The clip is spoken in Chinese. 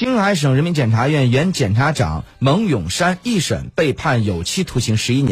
青海省人民检察院原检察长蒙永山一审被判有期徒刑十一年。